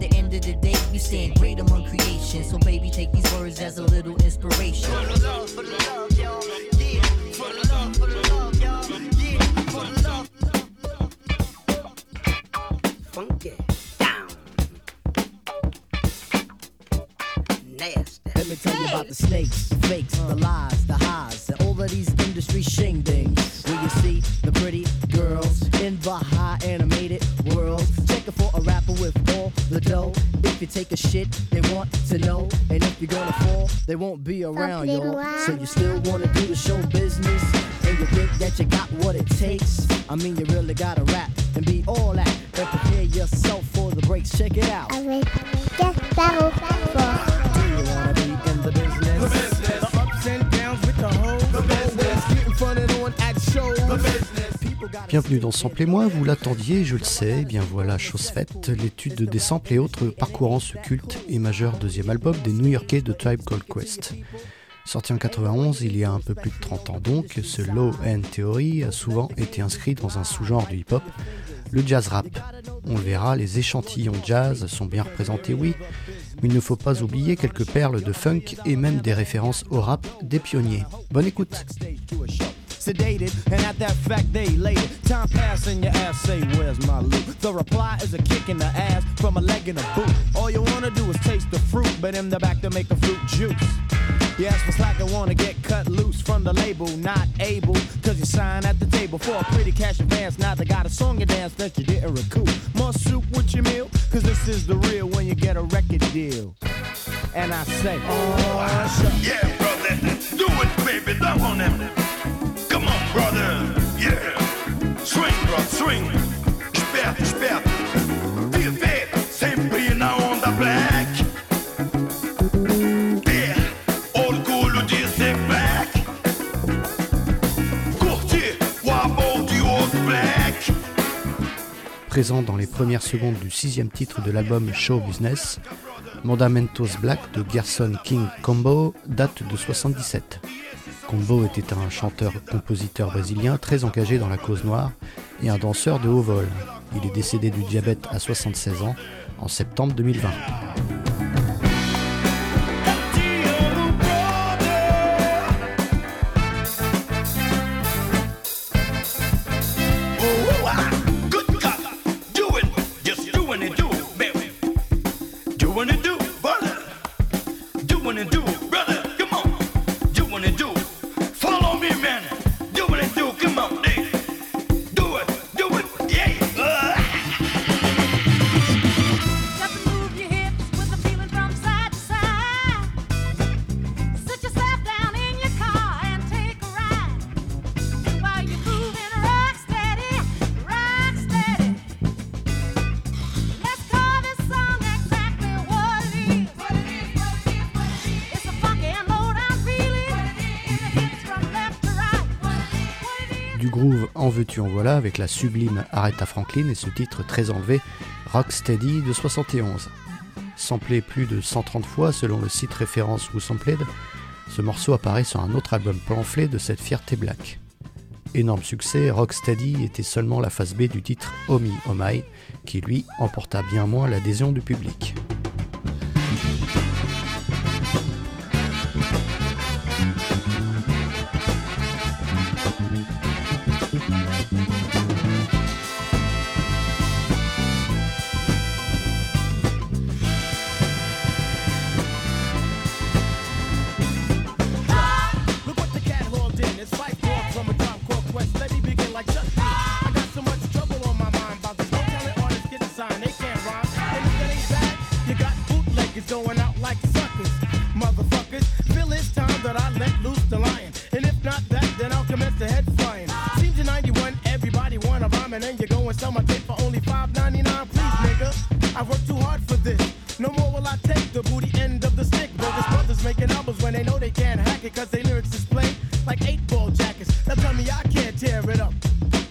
the end of the day, you stand great among creation. So, baby, take these words as a little inspiration. For the love, for the love, y'all. Yeah, for the love, for the love, y'all. Yeah, for the love. Funky down. Nasty. Let me tell you about the snakes, the fakes, the lies, the highs, and all of these industry shingdings. Where you see the pretty girls in the high animated world. Checking for a rapper with all the dough. If you take a shit, they want to know. And if you're gonna fall, they won't be around, yo. So you still wanna do the show business? And you think that you got what it takes? I mean, you really gotta rap and be all that. And prepare yourself for the breaks. Check it out. Avec Gasparo Fort. Bienvenue dans Sample et moi, vous l'attendiez, je le sais, eh bien voilà, chose faite, l'étude des samples et autres parcourant ce culte et majeur deuxième album des New-Yorkais de Tribe Called Quest. Sorti en 91, il y a un peu plus de 30 ans donc, ce Low End Theory a souvent été inscrit dans un sous-genre du hip-hop, le jazz rap. On le verra, les échantillons jazz sont bien représentés, oui, mais il ne faut pas oublier quelques perles de funk et même des références au rap des pionniers. Bonne écoute sedated, and at that fact they elated. Time pass and your ass say, Where's my loot? The reply is a kick in the ass from a leg in a boot. All you wanna do is taste the fruit, but in the back to make a fruit juice. You ask for slack and wanna get cut loose from the label, not able, cause you sign at the table for a pretty cash advance. Now they got a song and dance that you didn't recoup. More soup with your meal, cause this is the real when you get a record deal. And I say, oh, Yeah, brother, Dans les premières secondes du sixième titre de l'album Show Business, Mandamentos Black de Gerson King Combo date de 77. Combo était un chanteur-compositeur brésilien très engagé dans la cause noire et un danseur de haut vol. Il est décédé du diabète à 76 ans en septembre 2020. Groove en voilà avec la sublime Aretha Franklin et ce titre très enlevé Rocksteady de 71. Samplé plus de 130 fois selon le site référence Who Sampled, ce morceau apparaît sur un autre album pamphlet de cette fierté black. Énorme succès, Rocksteady était seulement la face B du titre Omi Omai, qui lui emporta bien moins l'adhésion du public.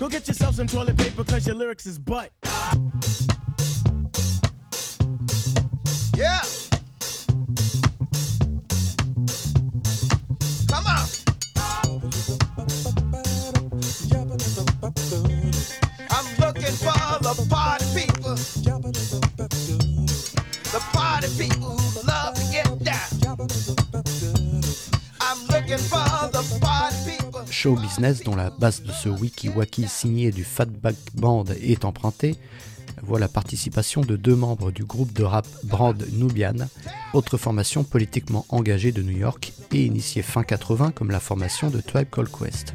Get yourself some toilet paper cause your lyrics is butt. Yeah. Show business dont la base de ce wiki-waki signé du Fatback Band est empruntée, voit la participation de deux membres du groupe de rap Brand Nubian, autre formation politiquement engagée de New York et initiée fin 80 comme la formation de Tribe Called Quest.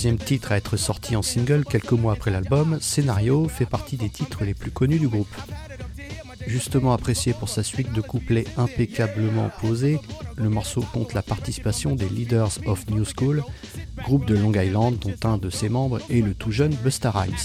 Troisième titre à être sorti en single quelques mois après l'album, Scénario fait partie des titres les plus connus du groupe. Justement apprécié pour sa suite de couplets impeccablement posés, le morceau compte la participation des Leaders of New School, groupe de Long Island dont un de ses membres est le tout jeune Busta Rhymes.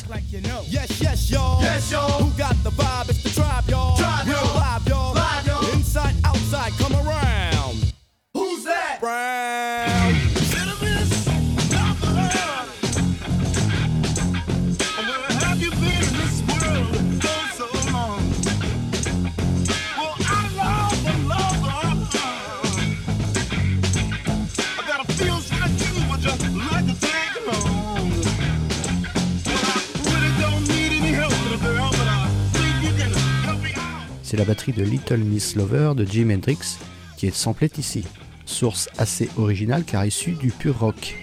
De Little Miss Lover de Jimi Hendrix qui est samplée ici. Source assez originale car issue du pur rock.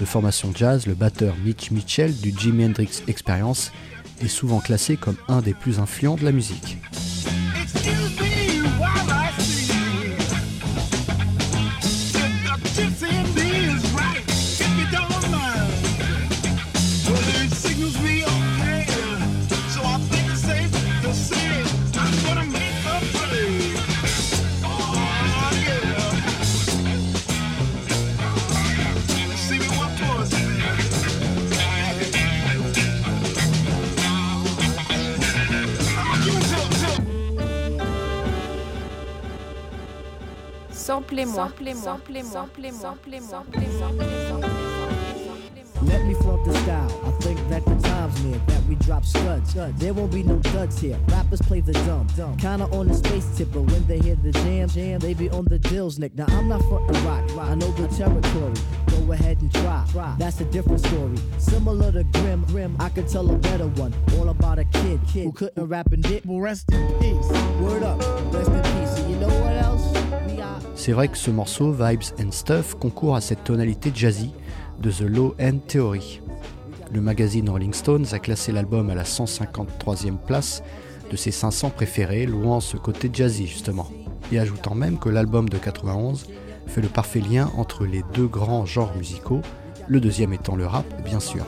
De formation jazz, le batteur Mitch Mitchell du Jimi Hendrix Experience est souvent classé comme un des plus influents de la musique. Samplez-moi. Let me flaunt the style. I think that the time's near that we drop studs. There won't be no duds here. Rappers play the dumb, dumb. Kinda on the space tip, but when they hear the jam, jam, they be on the dills, Nick. Now I'm not frontin' rock. I know the territory. Go ahead and try. That's a different story. Similar to Grim, Grim. I could tell a better one. All about a kid, kid who couldn't rap and did. Well, rest in peace. Word up, rest in peace. C'est vrai que ce morceau, Vibes and Stuff, concourt à cette tonalité jazzy de The Low End Theory. Le magazine Rolling Stones a classé l'album à la 153e place de ses 500 préférés, louant ce côté jazzy justement, et ajoutant même que l'album de 91 fait le parfait lien entre les deux grands genres musicaux, le deuxième étant le rap bien sûr.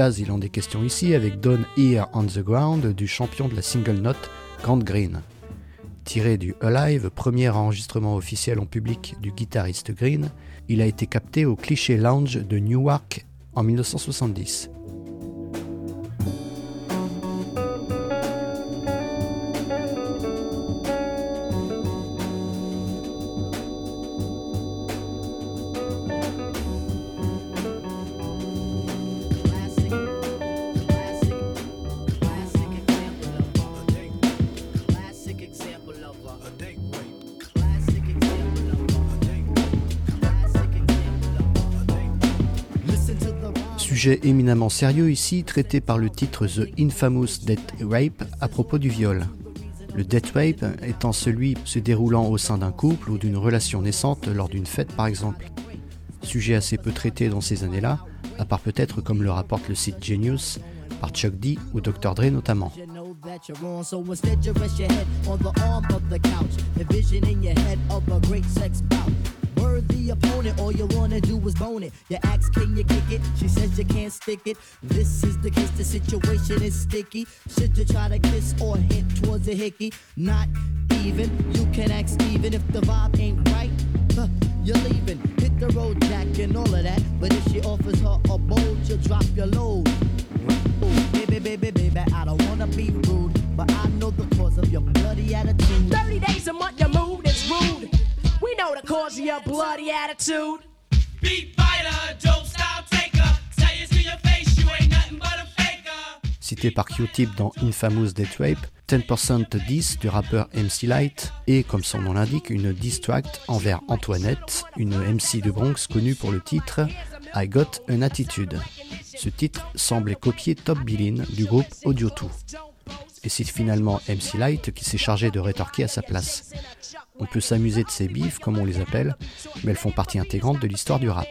Il en est question ici avec Don Here on the Ground du champion de la single note Grant Green. Tiré du Alive, premier enregistrement officiel en public du guitariste Green, il a été capté au Cliché Lounge de Newark en 1970. Sujet éminemment sérieux ici, traité par le titre The Infamous Death Rape à propos du viol. Le death rape étant celui se déroulant au sein d'un couple ou d'une relation naissante lors d'une fête par exemple. sujet assez peu traité dans ces années-là, à part peut-être comme le rapporte le site Genius, par Chuck D ou Dr. Dre notamment. Worthy opponent, all you wanna do is bone it. You ask, can you kick it? She says you can't stick it. This is the case, the situation is sticky. Should you try to kiss or hint towards a hickey? Not even. You can ask Steven if the vibe ain't right. You're leaving. Hit the road, Jack, and all of that. But if she offers her a bowl, you'll drop your load. Ooh, baby, baby, baby, I don't wanna be rude, but I know the cause of your bloody attitude. 30 days a month, Cause of your bloody attitude. Beat fighter, dope style taker. Tell you to your face, you ain't nothing but a faker. Cité par Q-Tip dans Infamous Death Rape, 10% Diss du rappeur MC Light est, comme son nom l'indique, une diss track envers Antoinette, une MC de Bronx connue pour le titre I Got an Attitude. Ce titre semblait copier Top Billin du groupe Audio 2. Et c'est finalement MC Light qui s'est chargé de rétorquer à sa place. On peut s'amuser de ces bifs, comme on les appelle, mais elles font partie intégrante de l'histoire du rap.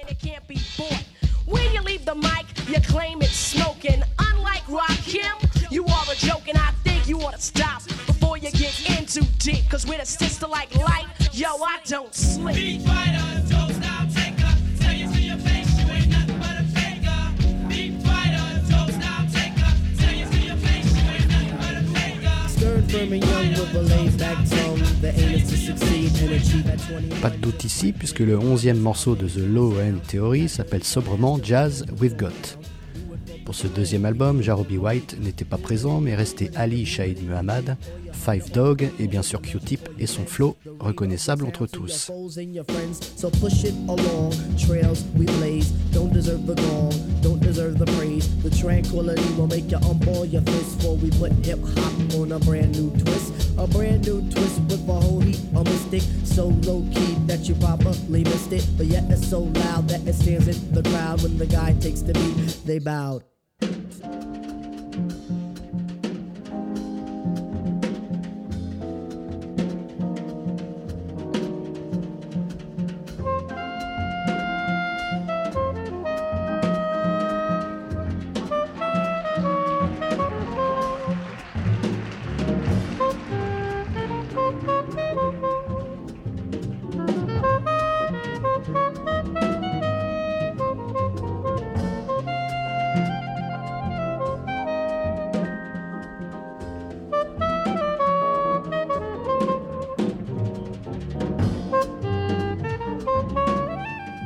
Firm, and young with a laid back tone. The aim is to succeed and achieve at 20. Pas de doute ici, puisque le 11e morceau de The Low End Theory s'appelle sobrement Jazz We've Got. Pour ce deuxième album, Jarobi White n'était pas présent, mais restait Ali Shahid Muhammad, Five Dog et bien sûr Q-Tip et son flow, reconnaissable entre tous. Tranquility will make you unball your fist before we put hip hop on a brand new twist. A brand new twist with a whole heap of mystic, so low key that you probably missed it. But yet it's so loud that it stands in the crowd when the guy takes the beat. They bowed.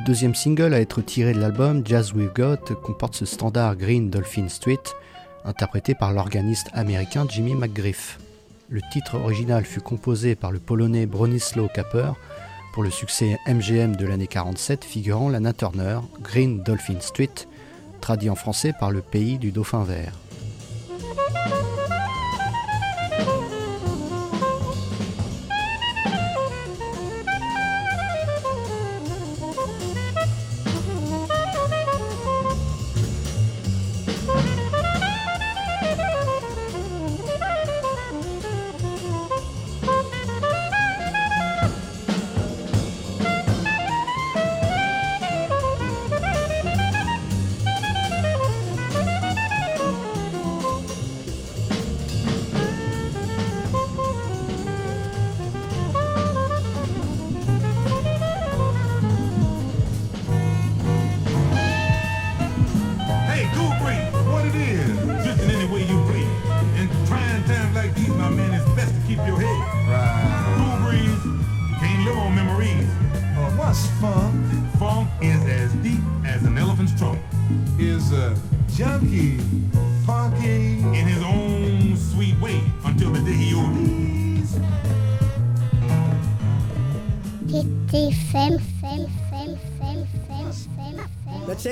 Deuxième single à être tiré de l'album, Jazz We've Got comporte ce standard Green Dolphin Street, interprété par l'organiste américain Jimmy McGriff. Le titre original fut composé par le polonais Bronislaw Kaper pour le succès MGM de l'année 47 figurant Lana Turner, Green Dolphin Street, traduit en français par le pays du dauphin vert.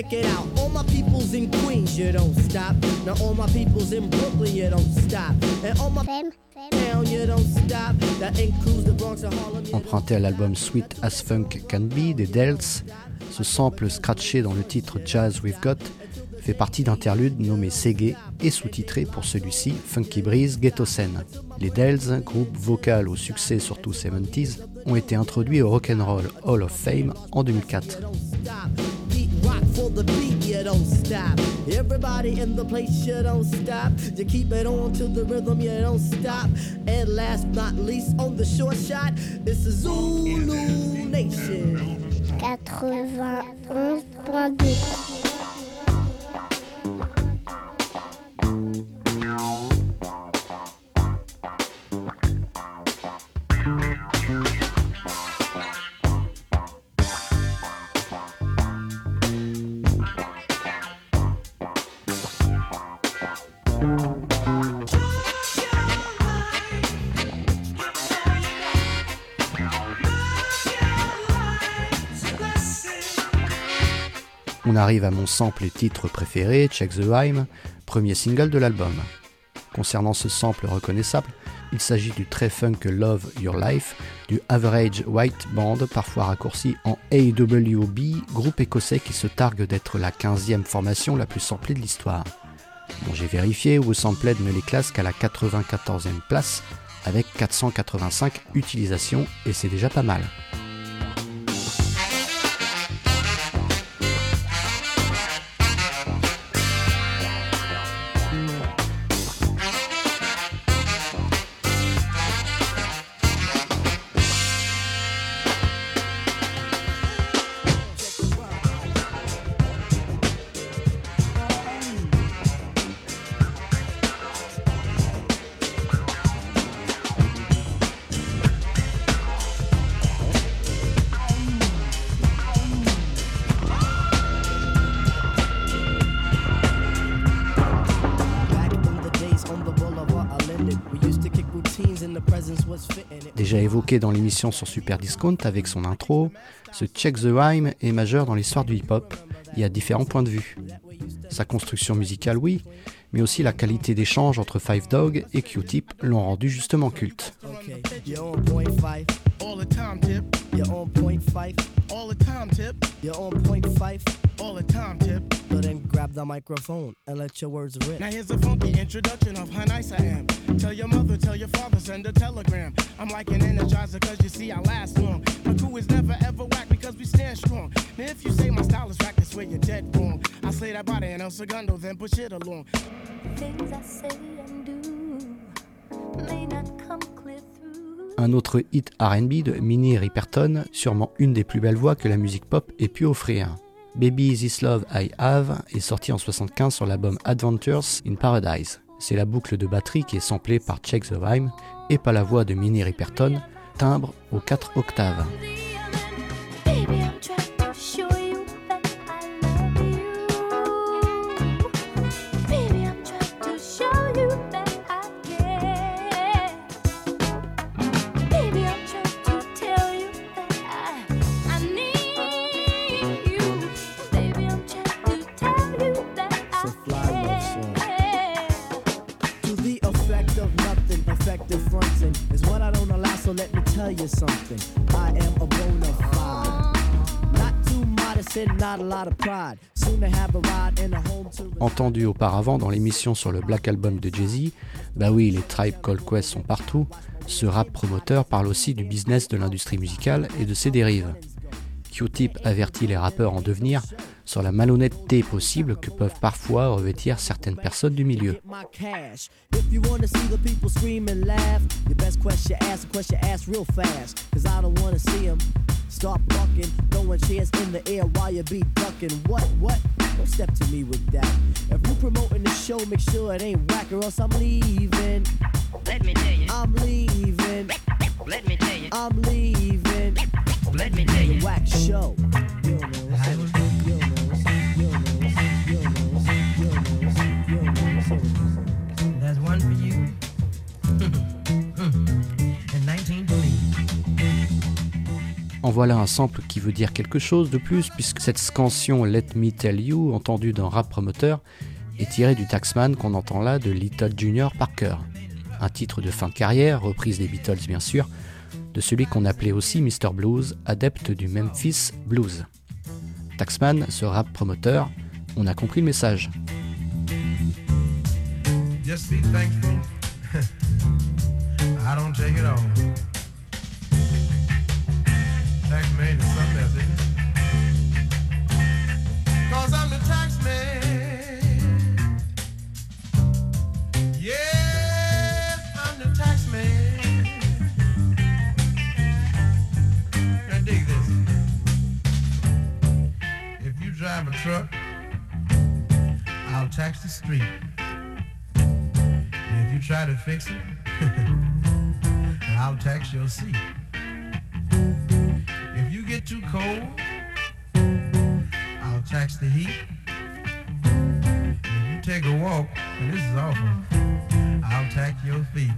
Check it out. All my peoples in Queens, you don't stop. Now all my peoples in Brooklyn, you don't stop. And all my Femme, femme. town, you don't stop. That includes the Bronx and Harlem. you don't Emprunté à l'album Sweet as Funk Can Be des Dells, ce sample scratché dans le titre Jazz We've Got fait partie d'interludes nommés Segé et sous-titré pour celui-ci Funky Breeze Ghetto Scene. Les Dells, groupe vocal au succès surtout 70s, ont été introduits au Rock'n'Roll Hall of Fame en 2004. Don't stop. Everybody in the place, you don't stop. You keep it on to the rhythm, you don't stop. And last but not least, on the short shot, it's the Zulu Nation. 91.2. arrive à mon sample et titre préféré, Check the Rhyme, premier single de l'album. Concernant ce sample reconnaissable, il s'agit du très funk Love Your Life du Average White Band, parfois raccourci en AWB, groupe écossais qui se targue d'être la 15e formation la plus samplée de l'histoire. J'ai vérifié, Sampled ne les classe qu'à la 94e place, avec 485 utilisations, et c'est déjà pas mal. Déjà évoqué dans l'émission sur Super Discount avec son intro, ce Check the Rhyme est majeur dans l'histoire du hip-hop. Et à différents points de vue. Sa construction musicale, oui, mais aussi la qualité d'échange entre Five Dog et Q-Tip l'ont rendu justement culte. Okay, you're on point So then grab the microphone and let your words rip. Now here's a funky introduction of how nice I am. Tell your mother, tell your father, send a telegram. I'm like an energizer cause you see I last long. My crew is never ever whack because we stand strong? Now if you say my style is whack, that's where you're dead wrong. I slay that body and El Segundo, then push it along. Things I say and do may not come clear through. Un autre hit RB de Minnie Riperton, sûrement une des plus belles voix que la musique pop ait pu offrir. Baby This Love I Have est sorti en 75 sur l'album Adventures in Paradise. C'est la boucle de batterie qui est samplée par Check the Rhyme et pas la voix de Minnie Riperton, timbre aux 4 octaves. Auparavant dans l'émission sur le Black Album de Jay-Z, bah oui, les Tribe Called Quest sont partout, ce rap promoteur parle aussi du business de l'industrie musicale et de ses dérives. Q-Tip avertit les rappeurs en devenir sur la malhonnêteté possible que peuvent parfois revêtir certaines personnes du milieu. Get my cash. If you wanna see the people scream and laugh, your best question ask, a question ask real fast. Cause I don't wanna see them start bucking, throwing chairs in the air while you be ducking. What, what? Don't step to me with that. If you promoting the show, make sure it ain't whack or else I'm leaving. Let me tell you, I'm leaving. let me tell you, I'm leaving. let me tell you. The whack show. En voilà un sample qui veut dire quelque chose de plus, puisque cette scansion Let Me Tell You, entendue d'un rap promoteur, est tirée du Taxman qu'on entend là de Little Junior Parker. Un titre de fin de carrière, reprise des Beatles bien sûr, de celui qu'on appelait aussi Mr. Blues, adepte du Memphis Blues. Taxman, ce rap promoteur, on a compris le message. Tax it something else? Cause I'm the tax man. I'm the tax man. Now dig this. If you drive a truck, I'll tax the street. And if you try to fix it, I'll tax your seat. Get too cold, I'll tax the heat. If you take a walk, and this is awful, I'll tax your feet.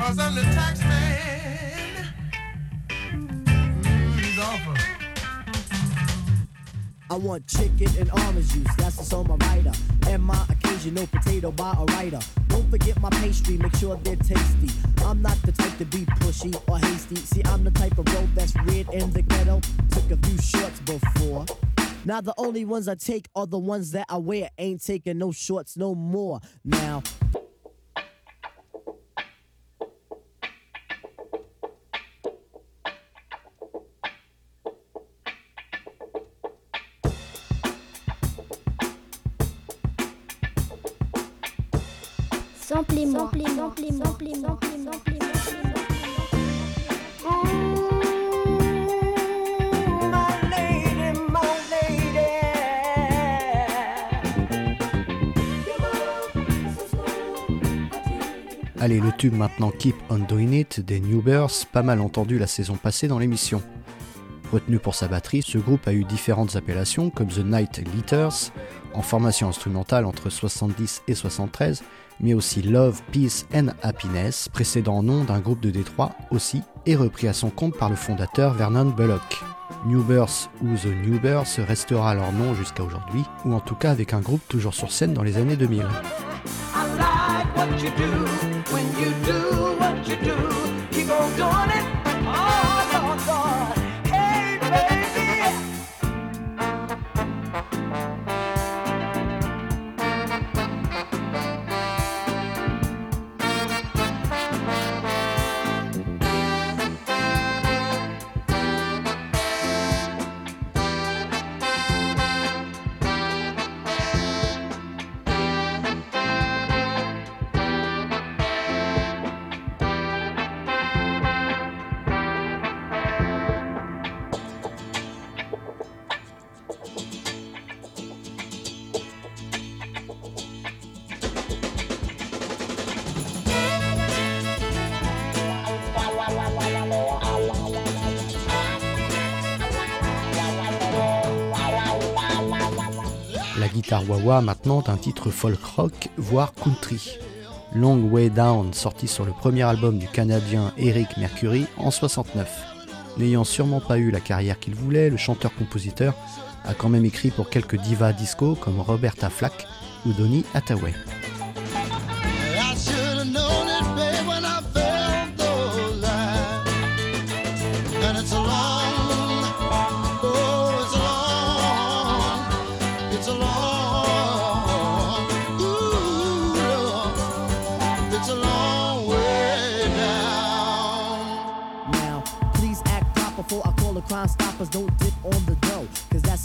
Cause I'm the tax man. Mm, he's awful. I want chicken and orange juice, that's what's on my rider. And my occasional potato by a writer. Don't forget my pastry, make sure they're tasty. I'm not the type to be pushy or hasty. See, I'm the type of bro that's red in the ghetto. Took a few shorts before. Now the only ones I take are the ones that I wear. Ain't taking no shorts no more. Now Allez, le tube maintenant Keep on Doing It des New pas mal entendu la saison passée dans l'émission. Retenu pour sa batterie, ce groupe a eu différentes appellations comme The Night Leaders, en formation instrumentale entre 70 et 73, mais aussi Love, Peace and Happiness, précédent nom d'un groupe de Détroit aussi, et repris à son compte par le fondateur Vernon Bullock. New Births ou The New Births restera leur nom jusqu'à aujourd'hui, ou en tout cas avec un groupe toujours sur scène dans les années 2000. I like what you do when you do what you do. Keep on doing it. Wah-wah maintenant d'un titre folk rock, voire country. Long Way Down, sorti sur le premier album du Canadien Eric Mercury en 69. N'ayant sûrement pas eu la carrière qu'il voulait, le chanteur-compositeur a quand même écrit pour quelques divas disco comme Roberta Flack ou Donny Hathaway.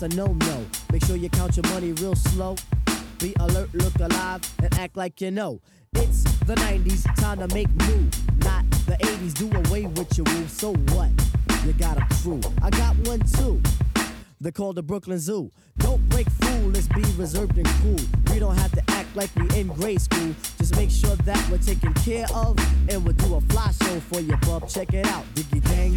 A no no. Make sure you count your money real slow. Be alert, look alive, and act like you know. It's the 90s, time to make new. Not the 80s, do away with your rules. So what? You got a crew. I got one too. They're called the Brooklyn Zoo. Don't break fool, let's be reserved and cool. We don't have to act like we in grade school. Just make sure that we're taken care of, and we'll do a fly show for you, bub. Check it out. Diggy dang,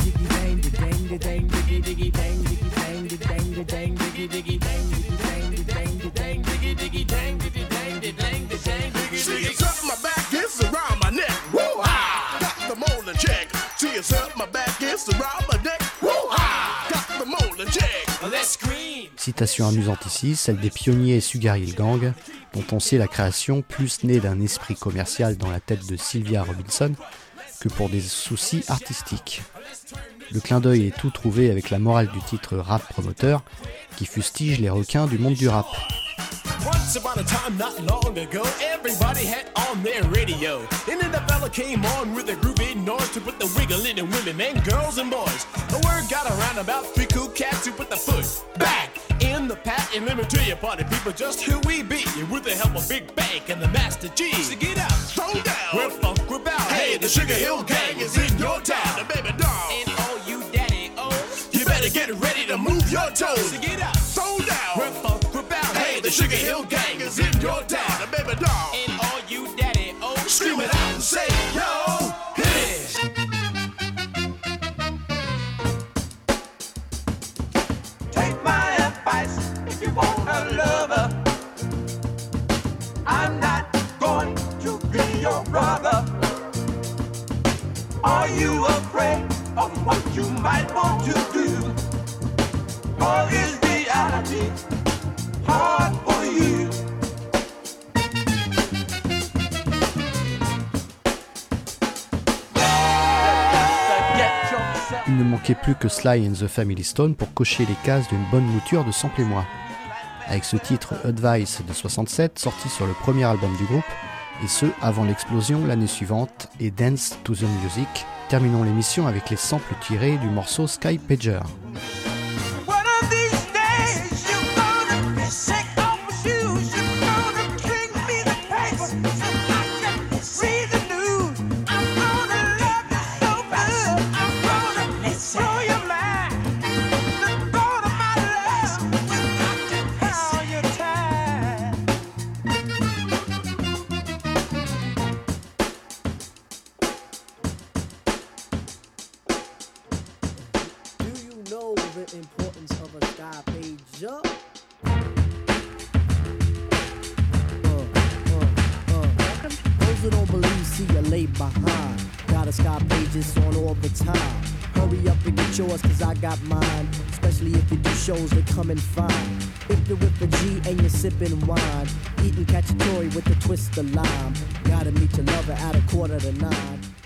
Citation amusante ici, celle des pionniers Sugar Hill Gang, dont on sait la création plus née d'un esprit commercial dans la tête de Sylvia Robinson que pour des soucis artistiques. Le clin d'œil est tout trouvé avec la morale du titre Rap Promoteur, qui fustige les requins du monde du rap. Once upon a time, not long ago, everybody had on their radio. And then the fella came on with a groovy noise to put the wiggle in the women and girls and boys. The word got around about three cool cats who put the foot back in the pat. And let me tell you, party people, just who we be. With the help of Big Bank and the Master G. So get out, throw down, we're funk we're bound. Hey, the Sugar Hill Gang is in your town, the baby doll. And all you daddy oh, you better get ready to move your toes. So Sugar Hill Gang is in your town, the baby doll. And all you daddy oh, scream it out and say, yo, hit it. Take my advice if you want a lover. I'm not going to be your brother. Are you afraid of what you might want to do? Or is reality manquait plus que Sly and the Family Stone pour cocher les cases d'une bonne mouture de Sample et moi. Avec ce titre Advice de 67 sorti sur le premier album du groupe, et ce avant l'explosion l'année suivante et Dance to the Music, terminons l'émission avec les samples tirés du morceau Sky Pager.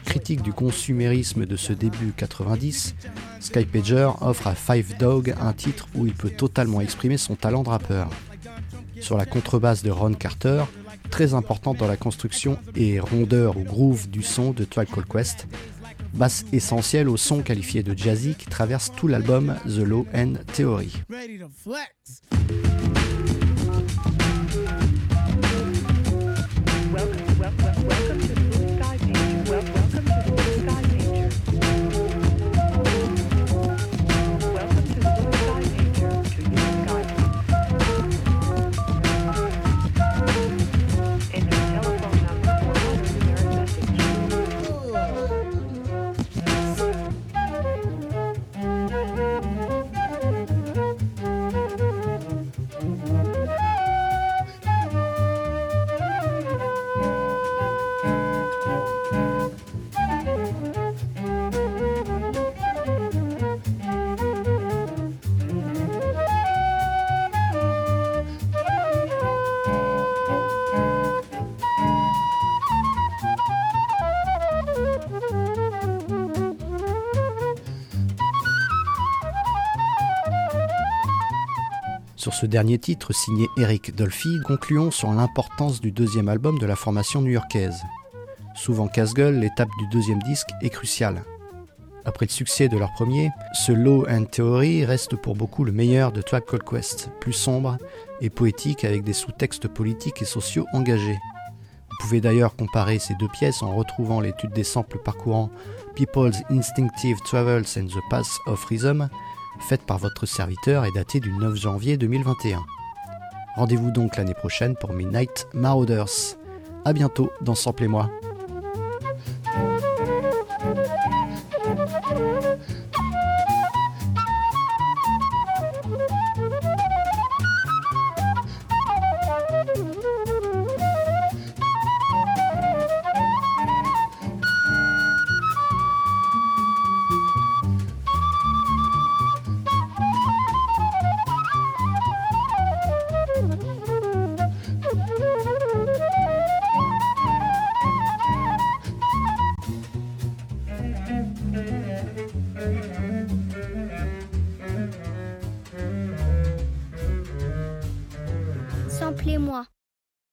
Critique du consumérisme de ce début 90, Sky Pager offre à Five Dog un titre où il peut totalement exprimer son talent de rappeur. Sur la contrebasse de Ron Carter, très importante dans la construction et rondeur ou groove du son de Tribe Called Quest, basse essentielle au son qualifié de jazzy qui traverse tout l'album The Low End Theory. Sur ce dernier titre signé Eric Dolphy, concluons sur l'importance du deuxième album de la formation new-yorkaise. Souvent casse-gueule, l'étape du deuxième disque est cruciale. Après le succès de leur premier, ce Low End Theory reste pour beaucoup le meilleur de Tribe Called Quest, plus sombre et poétique avec des sous-textes politiques et sociaux engagés. Vous pouvez d'ailleurs comparer ces deux pièces en retrouvant l'étude des samples parcourant People's Instinctive Travels and the Path of Rhythm, faite par votre serviteur et datée du 9 janvier 2021. Rendez-vous donc l'année prochaine pour Midnight Marauders. A bientôt dans Sample et moi.